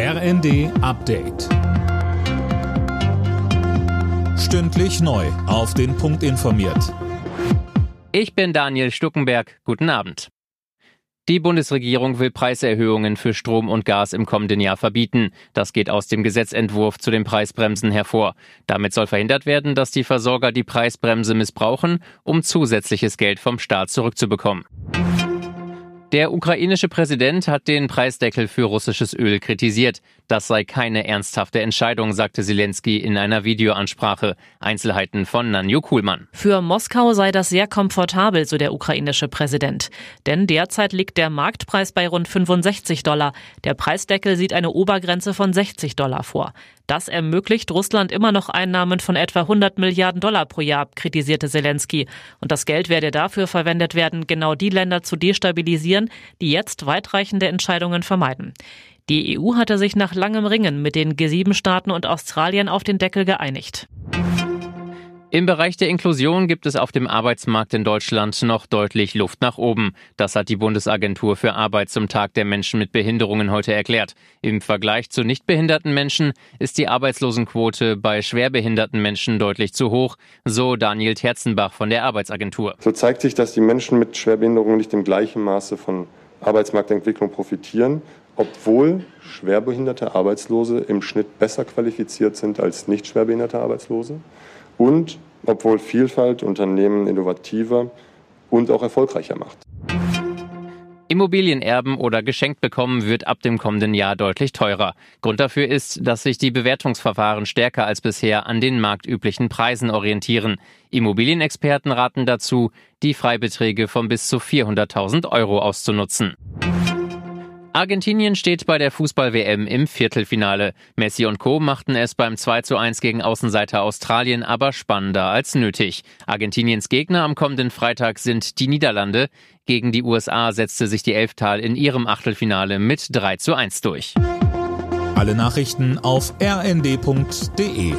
RND Update. Stündlich neu. Auf den Punkt informiert. Ich bin Daniel Stuckenberg. Guten Abend. Die Bundesregierung will Preiserhöhungen für Strom und Gas im kommenden Jahr verbieten. Das geht aus dem Gesetzentwurf zu den Preisbremsen hervor. Damit soll verhindert werden, dass die Versorger die Preisbremse missbrauchen, um zusätzliches Geld vom Staat zurückzubekommen. Der ukrainische Präsident hat den Preisdeckel für russisches Öl kritisiert. Das sei keine ernsthafte Entscheidung, sagte Zelensky in einer Videoansprache. Einzelheiten von Nanju Kuhlmann. Für Moskau sei das sehr komfortabel, so der ukrainische Präsident. Denn derzeit liegt der Marktpreis bei rund 65 Dollar. Der Preisdeckel sieht eine Obergrenze von 60 Dollar vor. Das ermöglicht Russland immer noch Einnahmen von etwa 100 Milliarden Dollar pro Jahr, kritisierte Zelensky. Und das Geld werde dafür verwendet werden, genau die Länder zu destabilisieren, die jetzt weitreichende Entscheidungen vermeiden. Die EU hatte sich nach langem Ringen mit den G7-Staaten und Australien auf den Deckel geeinigt. Im Bereich der Inklusion gibt es auf dem Arbeitsmarkt in Deutschland noch deutlich Luft nach oben. Das hat die Bundesagentur für Arbeit zum Tag der Menschen mit Behinderungen heute erklärt. Im Vergleich zu nichtbehinderten Menschen ist die Arbeitslosenquote bei schwerbehinderten Menschen deutlich zu hoch, so Daniel Terzenbach von der Arbeitsagentur. So zeigt sich, dass die Menschen mit Schwerbehinderungen nicht im gleichen Maße von Arbeitsmarktentwicklung profitieren, obwohl schwerbehinderte Arbeitslose im Schnitt besser qualifiziert sind als nicht schwerbehinderte Arbeitslose und obwohl Vielfalt Unternehmen innovativer und auch erfolgreicher macht. Immobilien erben oder geschenkt bekommen wird ab dem kommenden Jahr deutlich teurer. Grund dafür ist, dass sich die Bewertungsverfahren stärker als bisher an den marktüblichen Preisen orientieren. Immobilienexperten raten dazu, die Freibeträge von bis zu 400.000 Euro auszunutzen. Argentinien steht bei der Fußball-WM im Viertelfinale. Messi und Co. machten es beim 2 zu 1 gegen Außenseiter Australien aber spannender als nötig. Argentiniens Gegner am kommenden Freitag sind die Niederlande. Gegen die USA setzte sich die Elftal in ihrem Achtelfinale mit 3 zu 1 durch. Alle Nachrichten auf rnd.de